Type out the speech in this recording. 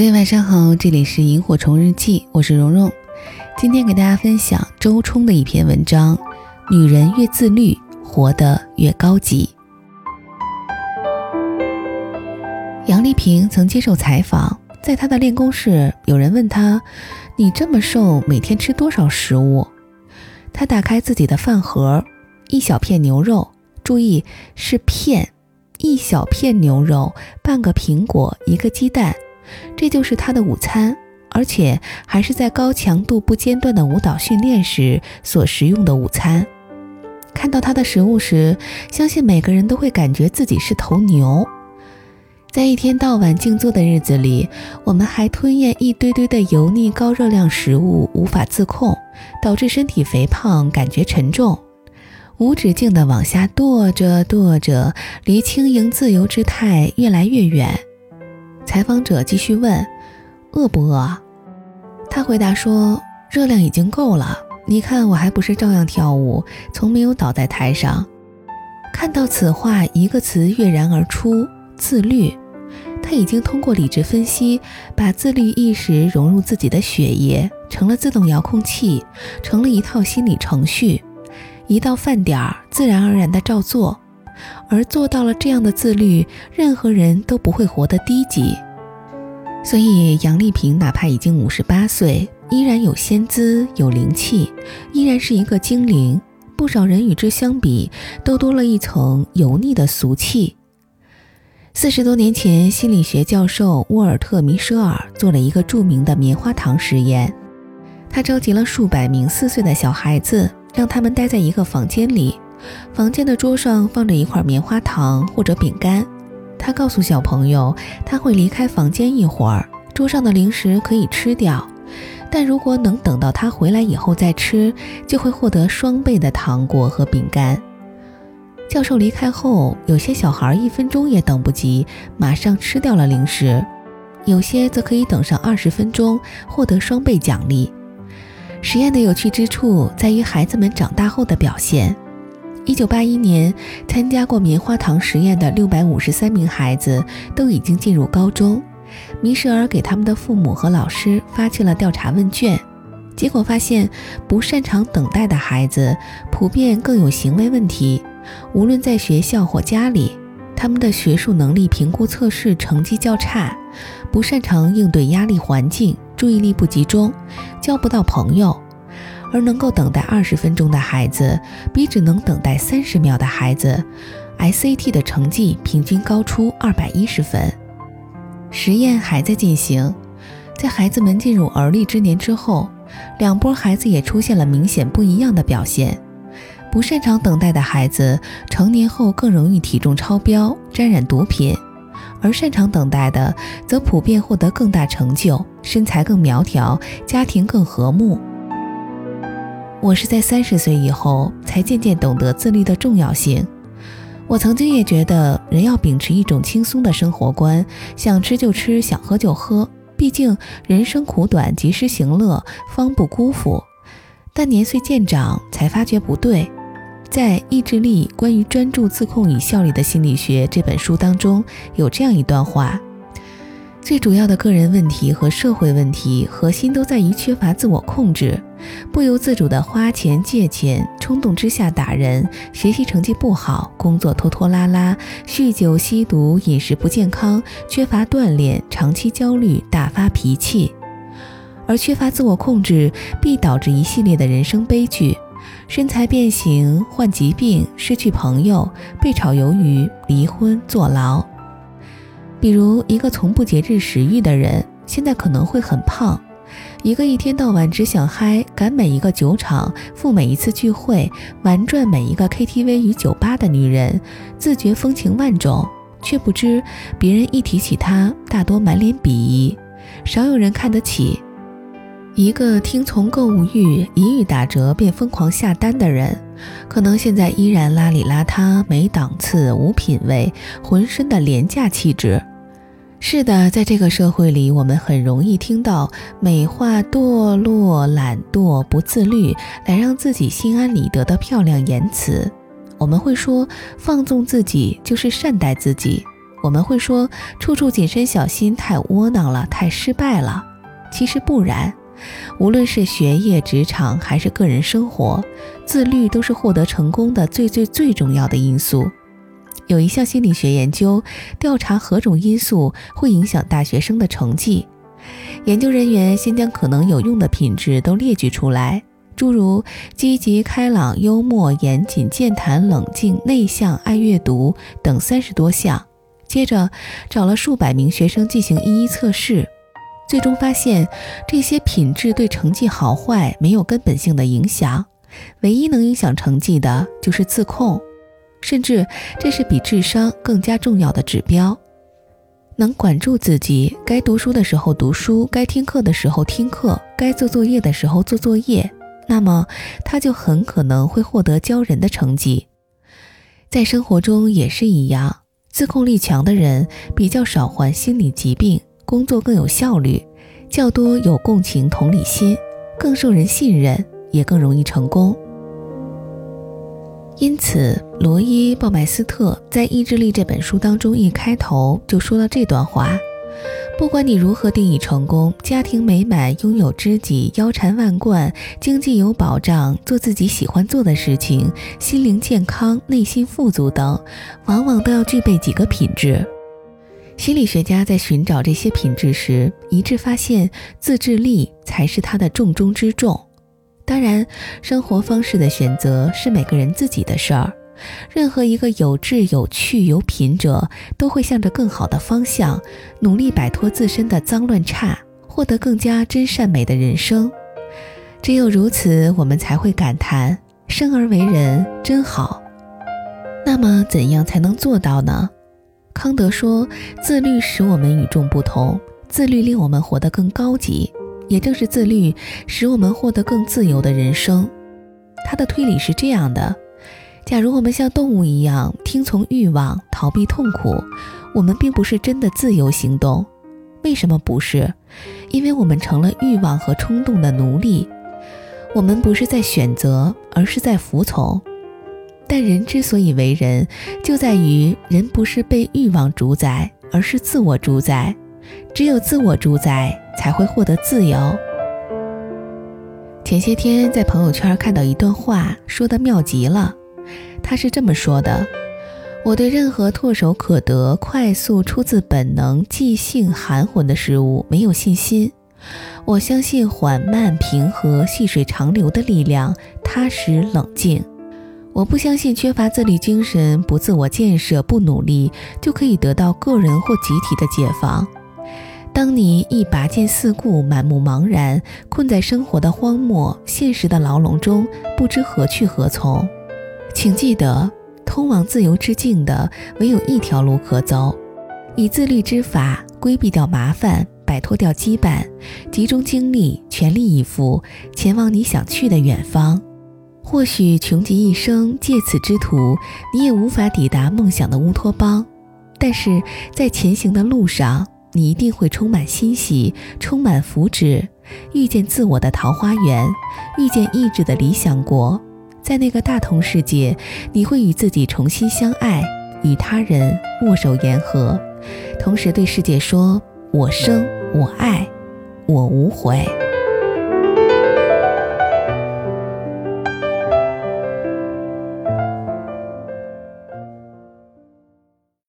各位晚上好，这里是萤火虫日记，我是蓉蓉。今天给大家分享周冲的一篇文章：女人越自律，活得越高级。杨丽萍曾接受采访，在她的练功室，有人问她：“你这么瘦，每天吃多少食物？”她打开自己的饭盒，一小片牛肉，注意是片，一小片牛肉，半个苹果，一个鸡蛋，这就是他的午餐，而且还是在高强度不间断的舞蹈训练时所食用的午餐。看到他的食物时，相信每个人都会感觉自己是头牛。在一天到晚静坐的日子里，我们还吞咽一堆堆的油腻高热量食物，无法自控，导致身体肥胖，感觉沉重，无止境地往下堕着堕着，离轻盈自由之态越来越远。采访者继续问：“饿不饿？”他回答说：“热量已经够了，你看我还不是照样跳舞，从没有倒在台上。”看到此话，一个词跃然而出：自律。他已经通过理智分析，把自律意识融入自己的血液，成了自动遥控器，成了一套心理程序。一到饭点儿，自然而然的照做。而做到了这样的自律，任何人都不会活得低级。所以，杨丽萍哪怕已经五十八岁，依然有仙姿，有灵气，依然是一个精灵。不少人与之相比，都多了一层油腻的俗气。四十多年前，心理学教授沃尔特·米舍尔做了一个著名的棉花糖实验。他召集了数百名四岁的小孩子，让他们待在一个房间里，房间的桌上放着一块棉花糖或者饼干。他告诉小朋友，他会离开房间一会儿，桌上的零食可以吃掉，但如果能等到他回来以后再吃，就会获得双倍的糖果和饼干。教授离开后，有些小孩一分钟也等不及，马上吃掉了零食；有些则可以等上二十分钟，获得双倍奖励。实验的有趣之处在于孩子们长大后的表现。一九八一年，参加过棉花糖实验的六百五十三名孩子都已经进入高中。米舍尔给他们的父母和老师发去了调查问卷，结果发现，不擅长等待的孩子普遍更有行为问题。无论在学校或家里，他们的学术能力评估测试成绩较差，不擅长应对压力环境，注意力不集中，交不到朋友。而能够等待二十分钟的孩子，比只能等待三十秒的孩子，SAT 的成绩平均高出二百一十分。实验还在进行，在孩子们进入而立之年之后，两波孩子也出现了明显不一样的表现。不擅长等待的孩子，成年后更容易体重超标、沾染毒品；而擅长等待的，则普遍获得更大成就，身材更苗条，家庭更和睦。我是在三十岁以后才渐渐懂得自律的重要性。我曾经也觉得，人要秉持一种轻松的生活观，想吃就吃，想喝就喝。毕竟人生苦短，及时行乐，方不辜负。但年岁渐长，才发觉不对。在《意志力：关于专注、自控与效率的心理学》这本书当中，有这样一段话：最主要的个人问题和社会问题，核心都在于缺乏自我控制，不由自主的花钱、借钱，冲动之下打人，学习成绩不好，工作拖拖拉拉，酗酒、吸毒，饮食不健康，缺乏锻炼，长期焦虑，大发脾气。而缺乏自我控制，必导致一系列的人生悲剧。身材变形、患疾病、失去朋友、被炒鱿鱼、离婚、坐牢。比如，一个从不节制食欲的人，现在可能会很胖；一个一天到晚只想嗨、赶每一个酒场、赴每一次聚会、玩转每一个 KTV 与酒吧的女人，自觉风情万种，却不知别人一提起她，大多满脸鄙夷，少有人看得起。一个听从购物欲，一遇打折便疯狂下单的人，可能现在依然邋里邋遢、没档次、无品位，浑身的廉价气质。是的，在这个社会里，我们很容易听到美化堕落、懒惰、不自律，来让自己心安理得的漂亮言辞。我们会说，放纵自己就是善待自己。我们会说处处谨慎小心，太窝囊了，太失败了。其实不然，无论是学业、职场还是个人生活，自律都是获得成功的最最最重要的因素。有一项心理学研究调查何种因素会影响大学生的成绩，研究人员先将可能有用的品质都列举出来。诸如积极、开朗、幽默、严谨、健谈、冷静、内向、爱阅读等三十多项。接着找了数百名学生进行一一测试，最终发现这些品质对成绩好坏没有根本性的影响，唯一能影响成绩的就是自控，甚至这是比智商更加重要的指标。能管住自己，该读书的时候读书，该听课的时候听课，该做作业的时候做作业。那么，他就很可能会获得骄人的成绩。在生活中也是一样，自控力强的人比较少患心理疾病，工作更有效率，较多有共情同理心，更受人信任，也更容易成功。因此，罗伊·鲍麦斯特在《意志力》这本书当中一开头就说了这段话。不管你如何定义成功，家庭美满、拥有知己、腰缠万贯、经济有保障、做自己喜欢做的事情、心灵健康、内心富足等，往往都要具备几个品质。心理学家在寻找这些品质时，一致发现自制力才是他的重中之重。当然，生活方式的选择是每个人自己的事儿。任何一个有志、有趣、有品者，都会向着更好的方向努力，摆脱自身的脏乱差，获得更加真善美的人生。只有如此，我们才会感叹生而为人真好。那么，怎样才能做到呢？康德说，自律使我们与众不同，自律令我们活得更高级，也正是自律使我们获得更自由的人生。他的推理是这样的。假如我们像动物一样听从欲望、逃避痛苦，我们并不是真的自由行动。为什么不是？因为我们成了欲望和冲动的奴隶。我们不是在选择，而是在服从。但人之所以为人，就在于人不是被欲望主宰，而是自我主宰。只有自我主宰，才会获得自由。前些天在朋友圈看到一段话，说的妙极了。他是这么说的：“我对任何唾手可得、快速、出自本能、即兴、含混的事物没有信心。我相信缓慢、平和、细水长流的力量，踏实、冷静。我不相信缺乏自律精神、不自我建设、不努力就可以得到个人或集体的解放。当你一拔剑四顾、满目茫然，困在生活的荒漠、现实的牢笼中，不知何去何从。”请记得，通往自由之境的唯有一条路可走，以自律之法规避掉麻烦，摆脱掉羁绊，集中精力，全力以赴，前往你想去的远方。或许穷极一生借此之途，你也无法抵达梦想的乌托邦，但是在前行的路上，你一定会充满欣喜，充满福祉，遇见自我的桃花源，遇见意志的理想国。在那个大同世界，你会与自己重新相爱，与他人握手言和，同时对世界说：“我生，我爱，我无悔。”